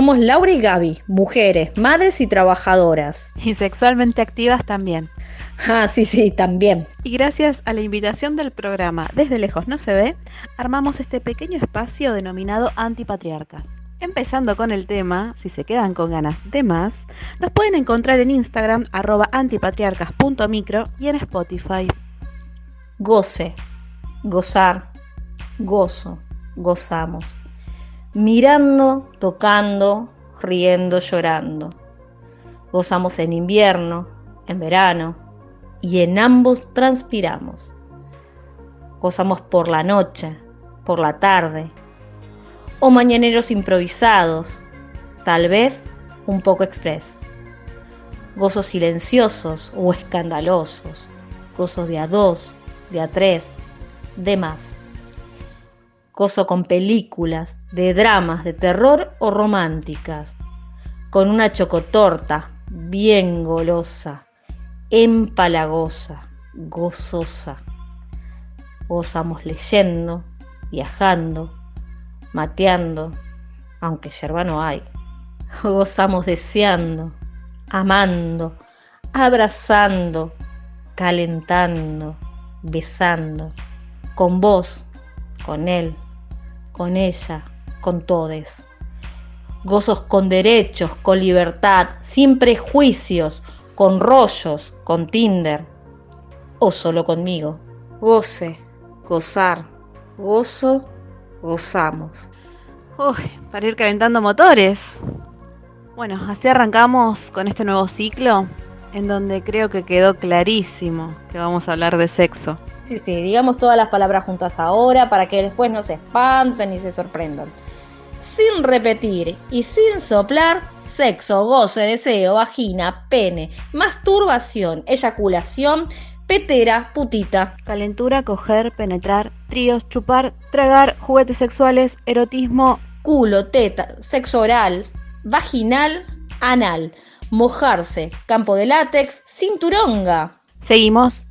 somos Laura y Gaby, mujeres, madres y trabajadoras. Y sexualmente activas también. Ah, sí, sí, también. Y gracias a la invitación del programa Desde lejos no se ve, armamos este pequeño espacio denominado Antipatriarcas. Empezando con el tema, si se quedan con ganas de más, nos pueden encontrar en Instagram arroba antipatriarcas.micro y en Spotify. Goce, gozar, gozo, gozamos. Mirando, tocando, riendo, llorando. Gozamos en invierno, en verano, y en ambos transpiramos. Gozamos por la noche, por la tarde, o mañaneros improvisados, tal vez un poco express. Gozos silenciosos o escandalosos, gozos de a dos, de a tres, de más. Gozo con películas, de dramas, de terror o románticas, con una chocotorta bien golosa empalagosa, gozosa. Gozamos leyendo, viajando, mateando, aunque yerba no hay. Gozamos deseando, amando, abrazando, calentando, besando, con vos, con él, con ella, con todes. Gozos con derechos, con libertad, sin prejuicios, con rollos, con Tinder o solo conmigo. Goce, gozar, gozo, gozamos. Uy, para ir calentando motores. Bueno, así arrancamos con este nuevo ciclo en donde creo que quedó clarísimo que vamos a hablar de sexo. Sí, sí, digamos todas las palabras juntas ahora para que después no se espanten y se sorprendan. Sin repetir y sin soplar, sexo, goce, deseo, vagina, pene, masturbación, eyaculación, petera, putita. Calentura, coger, penetrar, tríos, chupar, tragar, juguetes sexuales, erotismo, culo, teta, sexo oral, vaginal, anal, mojarse, campo de látex, cinturonga. ¿Seguimos?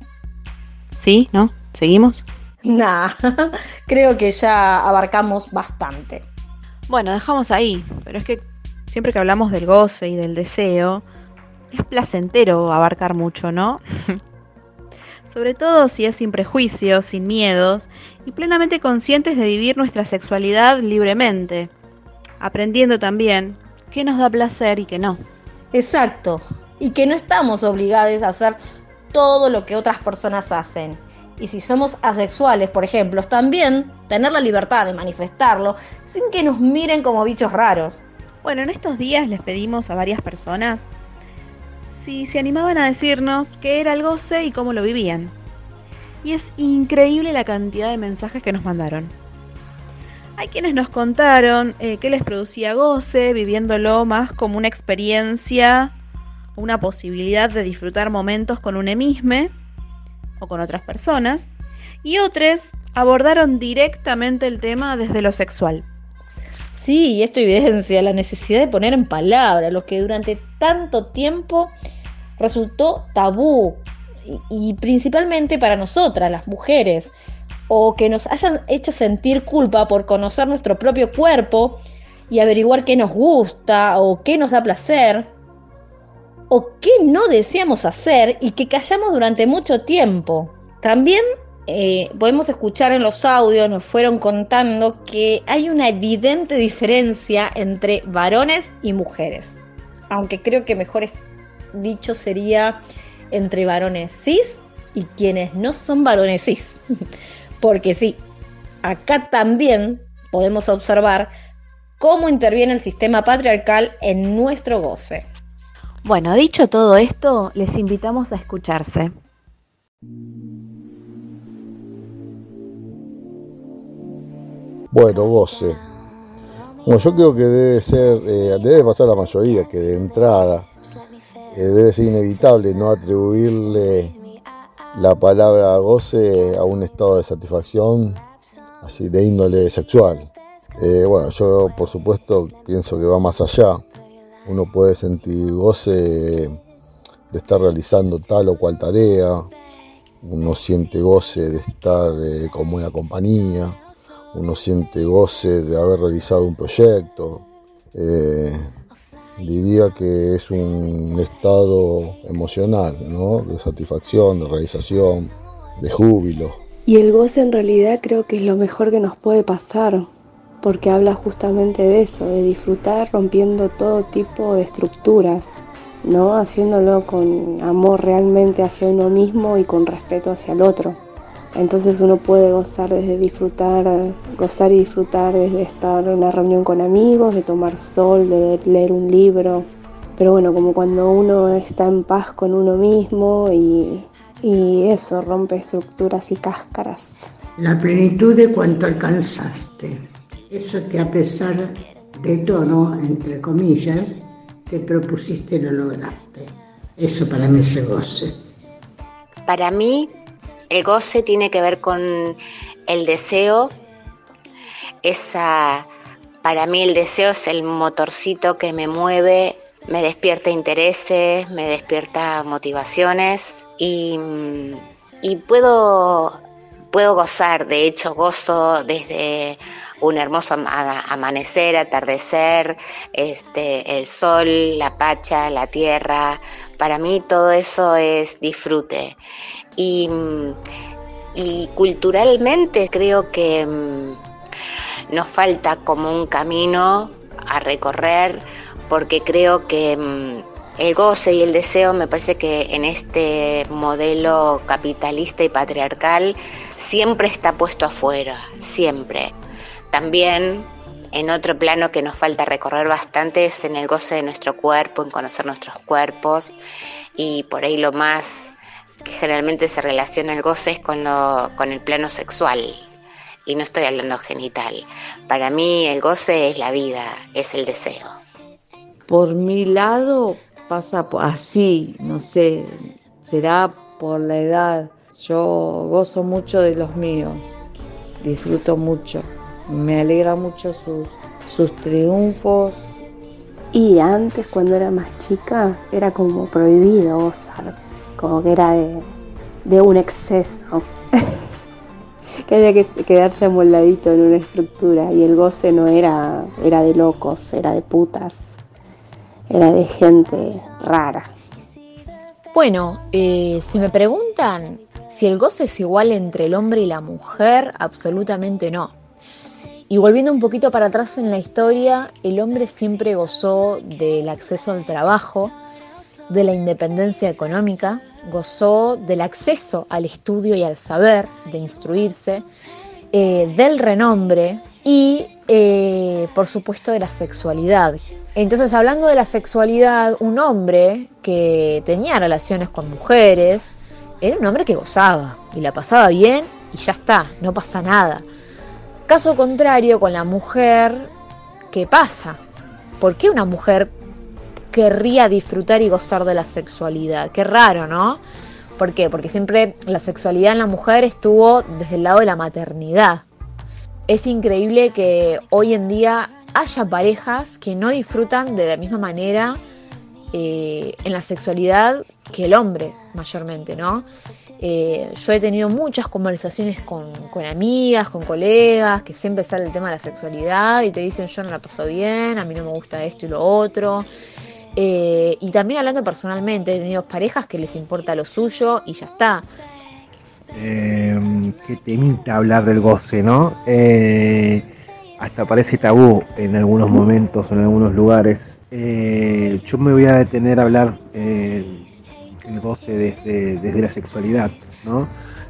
¿Sí? ¿No? ¿Seguimos? Nah, creo que ya abarcamos bastante. Bueno, dejamos ahí, pero es que siempre que hablamos del goce y del deseo, es placentero abarcar mucho, ¿no? Sobre todo si es sin prejuicios, sin miedos y plenamente conscientes de vivir nuestra sexualidad libremente, aprendiendo también qué nos da placer y qué no. Exacto, y que no estamos obligados a hacer todo lo que otras personas hacen. Y si somos asexuales, por ejemplo, también tener la libertad de manifestarlo sin que nos miren como bichos raros. Bueno, en estos días les pedimos a varias personas si se animaban a decirnos qué era el goce y cómo lo vivían. Y es increíble la cantidad de mensajes que nos mandaron. Hay quienes nos contaron eh, qué les producía goce, viviéndolo más como una experiencia, una posibilidad de disfrutar momentos con un emisme o con otras personas. Y otros abordaron directamente el tema desde lo sexual. Sí, esto evidencia la necesidad de poner en palabras lo que durante tanto tiempo resultó tabú y, principalmente para nosotras, las mujeres, o que nos hayan hecho sentir culpa por conocer nuestro propio cuerpo y averiguar qué nos gusta o qué nos da placer, o qué no deseamos hacer y que callamos durante mucho tiempo. También eh, podemos escuchar en los audios, nos fueron contando que hay una evidente diferencia entre varones y mujeres. Aunque creo que mejor dicho sería entre varones cis y quienes no son varones cis. Porque sí, acá también podemos observar cómo interviene el sistema patriarcal en nuestro goce. Bueno, dicho todo esto, les invitamos a escucharse. Bueno, goce. Bueno, yo creo que debe ser, eh, debe pasar la mayoría, que de entrada eh, debe ser inevitable no atribuirle la palabra goce a un estado de satisfacción así de índole sexual. Eh, bueno, yo por supuesto pienso que va más allá. Uno puede sentir goce de estar realizando tal o cual tarea, uno siente goce de estar eh, buena compañía, uno siente goce de haber realizado un proyecto. Eh, diría que es un estado emocional, ¿no? De satisfacción, de realización, de júbilo. Y el goce en realidad creo que es lo mejor que nos puede pasar, porque habla justamente de eso, de disfrutar rompiendo todo tipo de estructuras, ¿no? Haciéndolo con amor realmente hacia uno mismo y con respeto hacia el otro. Entonces uno puede gozar desde disfrutar, gozar y disfrutar desde estar en una reunión con amigos, de tomar sol, de leer un libro. Pero bueno, como cuando uno está en paz con uno mismo y, eso rompe estructuras y cáscaras. La plenitud de cuanto alcanzaste. Eso que a pesar de todo, entre comillas, te propusiste y lo lograste. Eso para mí es el goce. Para mí el goce tiene que ver con el deseo. Esa, para mí el deseo es el motorcito que me mueve, me despierta intereses, me despierta motivaciones y, y puedo, puedo gozar, de hecho gozo desde un hermoso amanecer, atardecer, este, el sol, la pacha, la tierra. Para mí todo eso es disfrute. Y, culturalmente creo que mm, nos falta como un camino a recorrer porque creo que mm, el goce y el deseo me parece que en este modelo capitalista y patriarcal siempre está puesto afuera, siempre. También en otro plano que nos falta recorrer bastante es en el goce de nuestro cuerpo, en conocer nuestros cuerpos y por ahí lo más que generalmente se relaciona el goce es con, lo, con el plano sexual y no estoy hablando genital. Para mí el goce es la vida, es el deseo. Por mi lado pasa así, no sé, será por la edad. Yo gozo mucho de los míos, disfruto mucho me alegra mucho sus, sus triunfos. Y antes, cuando era más chica, era como prohibido gozar, como que era de, un exceso. que había que quedarse amoldadito en una estructura y el goce no era, era de locos, era de putas, era de gente rara. Bueno, eh, si me preguntan si el goce es igual entre el hombre y la mujer, absolutamente no. Y volviendo un poquito para atrás en la historia, el hombre siempre gozó del acceso al trabajo, de la independencia económica, gozó del acceso al estudio y al saber, de instruirse, eh, del renombre y, eh, por supuesto, de la sexualidad. Entonces, hablando de la sexualidad, un hombre que tenía relaciones con mujeres era un hombre que gozaba y la pasaba bien y ya está, no pasa nada. Caso contrario con la mujer, ¿qué pasa? ¿Por qué una mujer querría disfrutar y gozar de la sexualidad? Qué raro, ¿no? ¿Por qué? Porque siempre la sexualidad en la mujer estuvo desde el lado de la maternidad. Es increíble que hoy en día haya parejas que no disfrutan de la misma manera eh, en la sexualidad que el hombre, mayormente, ¿no? Eh, yo he tenido muchas conversaciones con, amigas, con colegas, que siempre sale el tema de la sexualidad y te dicen yo no la paso bien, a mí no me gusta esto y lo otro. Eh, y también hablando personalmente, he tenido parejas que les importa lo suyo y ya está. Eh, que temita hablar del goce, ¿no? hasta parece tabú en algunos momentos, en algunos lugares. yo me voy a detener a hablar el goce desde, la sexualidad, ¿no?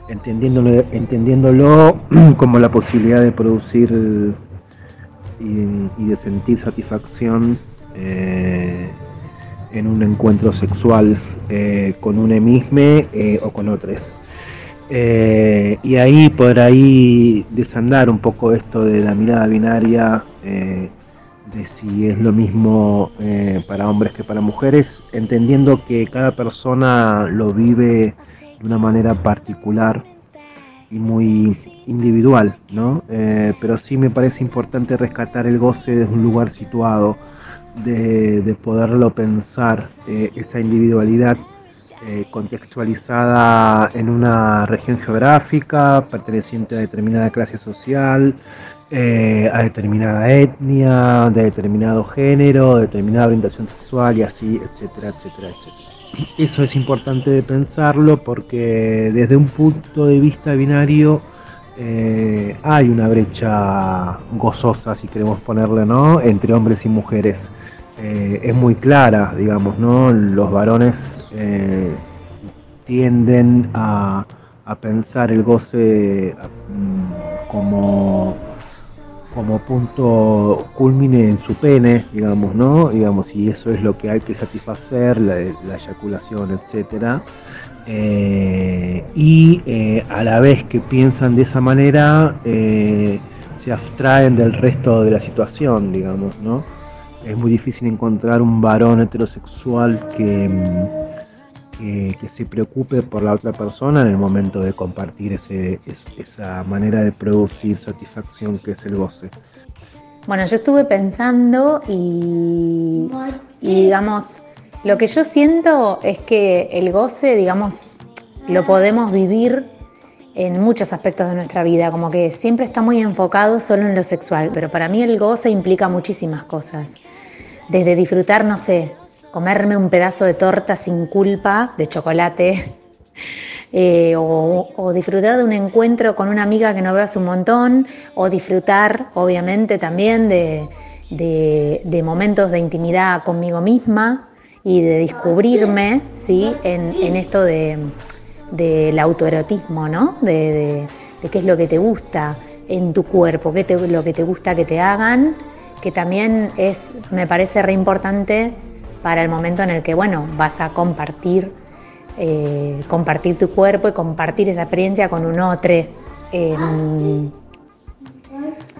entendiéndolo, entendiéndolo como la posibilidad de producir y, de sentir satisfacción eh, en un encuentro sexual eh, con un emisme eh, o con otros. y ahí por ahí desandar un poco esto de la mirada binaria de si es lo mismo eh, para hombres que para mujeres, entendiendo que cada persona lo vive de una manera particular y muy individual, ¿no? Eh, pero sí me parece importante rescatar el goce desde un lugar situado, de, poderlo pensar, eh, esa individualidad eh, contextualizada en una región geográfica, perteneciente a determinada clase social, a determinada etnia, de determinado género, determinada orientación sexual y así, etcétera, etcétera, etcétera. Eso es importante de pensarlo porque desde un punto de vista binario eh, hay una brecha gozosa, si queremos ponerle, ¿no? entre hombres y mujeres. Eh, es muy clara, digamos, ¿no? Los varones eh, tienden a, a, pensar el goce mm, como como punto culmine en su pene, digamos, ¿no? Digamos, y eso es lo que hay que satisfacer, la, eyaculación, etcétera. Eh, y eh, a la vez que piensan de esa manera, eh, se abstraen del resto de la situación, digamos, ¿no? Es muy difícil encontrar un varón heterosexual que que, se preocupe por la otra persona en el momento de compartir ese, esa manera de producir satisfacción que es el goce. Bueno, yo estuve pensando y, y digamos, lo que yo siento es que el goce, digamos, lo podemos vivir en muchos aspectos de nuestra vida, como que siempre está muy enfocado solo en lo sexual, pero para mí el goce implica muchísimas cosas. Desde disfrutar, no sé, comerme un pedazo de torta sin culpa, de chocolate, eh, o, disfrutar de un encuentro con una amiga que no veas un montón, o disfrutar, obviamente, también de, momentos de intimidad conmigo misma y de descubrirme ¿sí? en, esto del autoerotismo, ¿no? De, qué es lo que te gusta en tu cuerpo, qué es lo que te gusta que te hagan, que también es, me parece re importante para el momento en el que, bueno, vas a compartir, eh, compartir tu cuerpo y compartir esa experiencia con un otro. Em,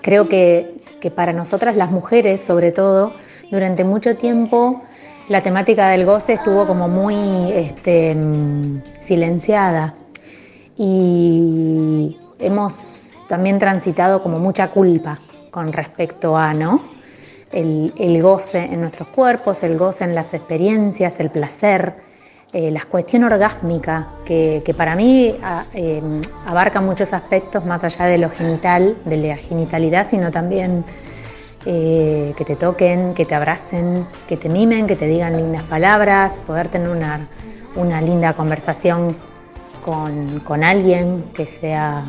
creo que, para nosotras las mujeres, sobre todo, durante mucho tiempo la temática del goce estuvo como muy este, em, silenciada y hemos también transitado como mucha culpa con respecto a, ¿no? El, goce en nuestros cuerpos, el goce en las experiencias, el placer, eh, la cuestión orgásmica, que, para mí eh, abarca muchos aspectos más allá de lo genital, de la genitalidad, sino también eh, que te toquen, que te abracen, que te mimen, que te digan lindas palabras, poder tener una, una linda conversación con, con alguien que sea,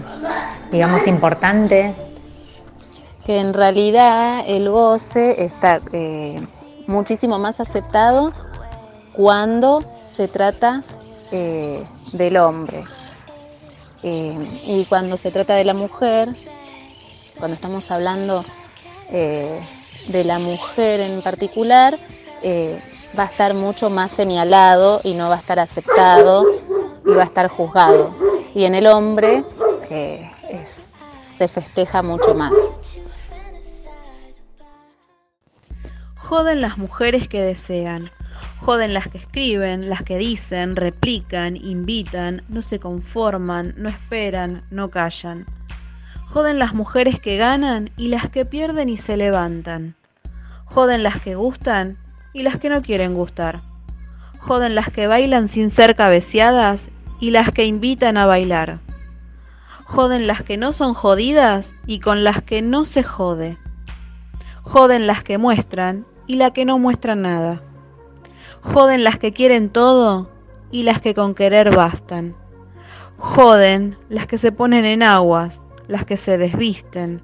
digamos, importante, que en realidad el goce está eh, muchísimo más aceptado cuando se trata eh, del hombre. Eh, y cuando se trata de la mujer, cuando estamos hablando de la mujer en particular, va a estar mucho más señalado y no va a estar aceptado y va a estar juzgado. Y en el hombre se festeja mucho más. Joden las mujeres que desean. Joden las que escriben, las que dicen, replican, invitan, no se conforman, no esperan, no callan. Joden las mujeres que ganan y las que pierden y se levantan. Joden las que gustan y las que no quieren gustar. Joden las que bailan sin ser cabeceadas y las que invitan a bailar. Joden las que no son jodidas y con las que no se jode. Joden las que muestran y la que no muestra nada. Joden las que quieren todo y las que con querer bastan. Joden las que se ponen en aguas, las que se desvisten.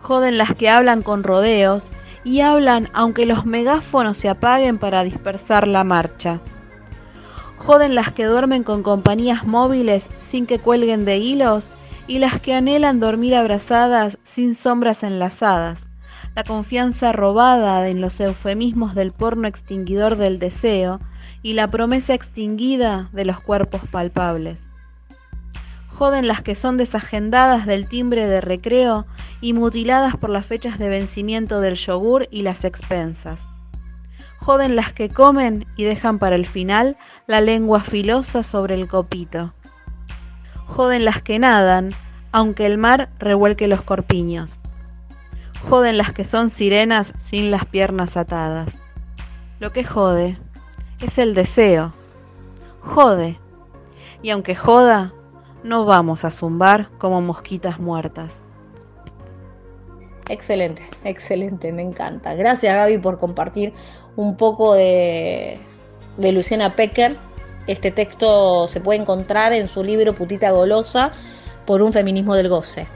Joden las que hablan con rodeos y hablan aunque los megáfonos se apaguen para dispersar la marcha. Joden las que duermen con compañías móviles sin que cuelguen de hilos y las que anhelan dormir abrazadas sin sombras enlazadas la confianza robada en los eufemismos del porno extinguidor del deseo y la promesa extinguida de los cuerpos palpables. Joden las que son desagendadas del timbre de recreo y mutiladas por las fechas de vencimiento del yogur y las expensas. Joden las que comen y dejan para el final la lengua filosa sobre el copito. Joden las que nadan, aunque el mar revuelque los corpiños. Joden las que son sirenas sin las piernas atadas. Lo que jode es el deseo. Jode. Y aunque joda, no vamos a zumbar como mosquitas muertas. Excelente, excelente, me encanta. Gracias Gaby por compartir un poco de, de Luciana Pecker. Este texto se puede encontrar en su libro Putita Golosa por un feminismo del goce.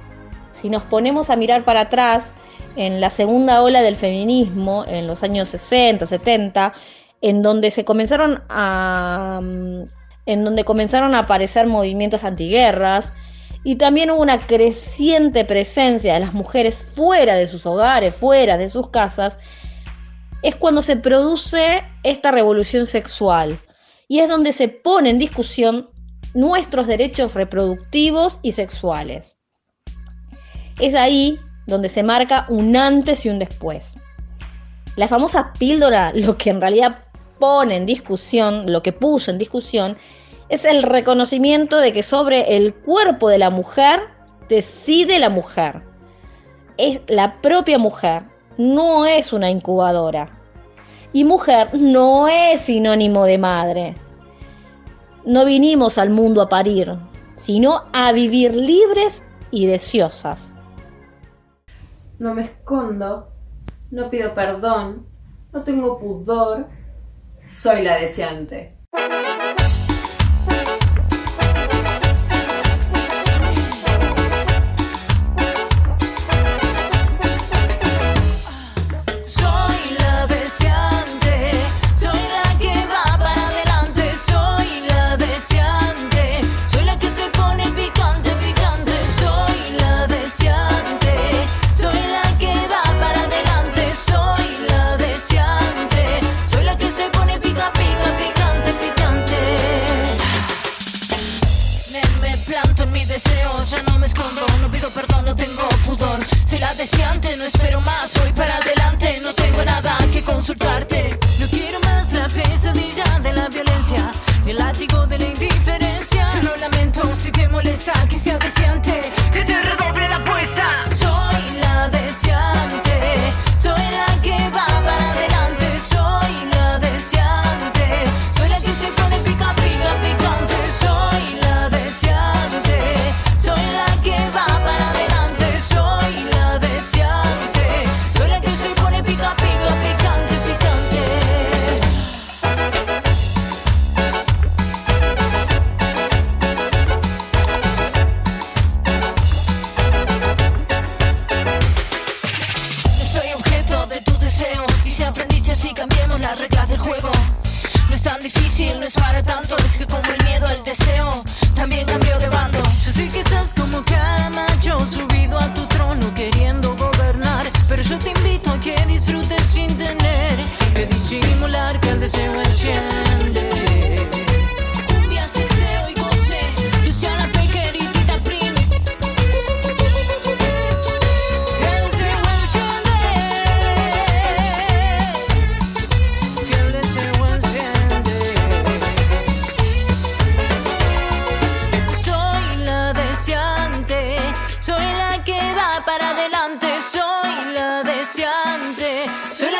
Si nos ponemos a mirar para atrás, en la segunda ola del feminismo, en los años 60, 70, en donde se comenzaron a en donde comenzaron a aparecer movimientos antiguerras, y también hubo una creciente presencia de las mujeres fuera de sus hogares, fuera de sus casas, es cuando se produce esta revolución sexual y es donde se pone en discusión nuestros derechos reproductivos y sexuales. Es ahí donde se marca un antes y un después. La famosa píldora, lo que en realidad pone en discusión, lo que puso en discusión, es el reconocimiento de que sobre el cuerpo de la mujer decide la mujer. Es la propia mujer, no es una incubadora. Y mujer no es sinónimo de madre. No vinimos al mundo a parir, sino a vivir libres y deseosas. No me escondo, no pido perdón, no tengo pudor, soy la deseante.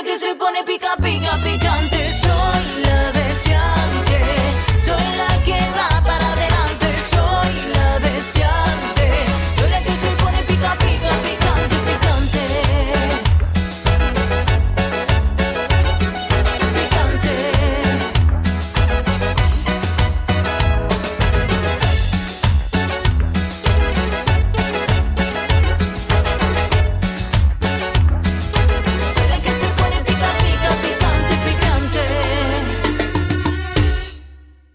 Que se pone pica, pica, picante.